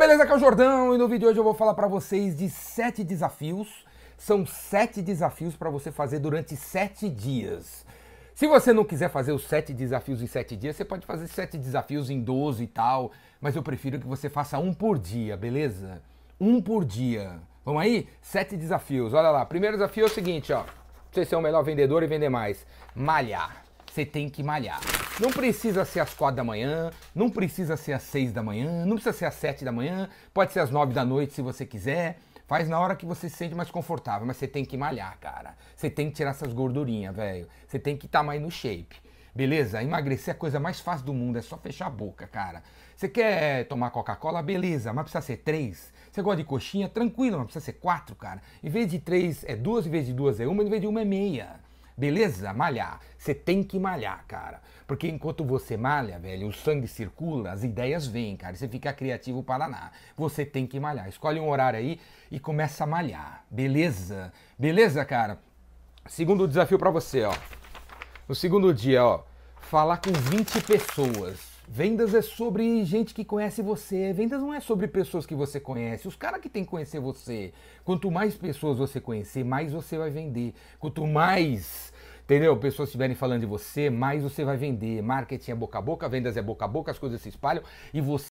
beleza? Aqui é o Jordão e no vídeo de hoje eu vou falar para vocês de sete desafios. São sete desafios para você fazer durante sete dias. Se você não quiser fazer os sete desafios em sete dias, você pode fazer sete desafios em 12 e tal, mas eu prefiro que você faça um por dia, beleza? Um por dia. Vamos aí? Sete desafios. Olha lá. Primeiro desafio é o seguinte, ó. Você ser o melhor vendedor e vender mais. Malhar. Você tem que malhar. Não precisa ser às quatro da manhã, não precisa ser às seis da manhã, não precisa ser às sete da manhã, pode ser às nove da noite se você quiser. Faz na hora que você se sente mais confortável, mas você tem que malhar, cara. Você tem que tirar essas gordurinhas, velho. Você tem que estar tá mais no shape. Beleza? Emagrecer é a coisa mais fácil do mundo, é só fechar a boca, cara. Você quer tomar Coca-Cola? Beleza, mas precisa ser três. Você gosta de coxinha? Tranquilo, mas precisa ser quatro, cara. Em vez de três é duas, em vez de duas é uma, em vez de uma é meia. Beleza? Malhar. Você tem que malhar, cara. Porque enquanto você malha, velho, o sangue circula, as ideias vêm, cara. Você fica criativo para lá. Você tem que malhar. Escolhe um horário aí e começa a malhar. Beleza? Beleza, cara? Segundo desafio para você, ó. No segundo dia, ó. Falar com 20 pessoas. Vendas é sobre gente que conhece você. Vendas não é sobre pessoas que você conhece. Os caras que tem que conhecer você. Quanto mais pessoas você conhecer, mais você vai vender. Quanto mais, entendeu? Pessoas estiverem falando de você, mais você vai vender. Marketing é boca a boca, vendas é boca a boca, as coisas se espalham e você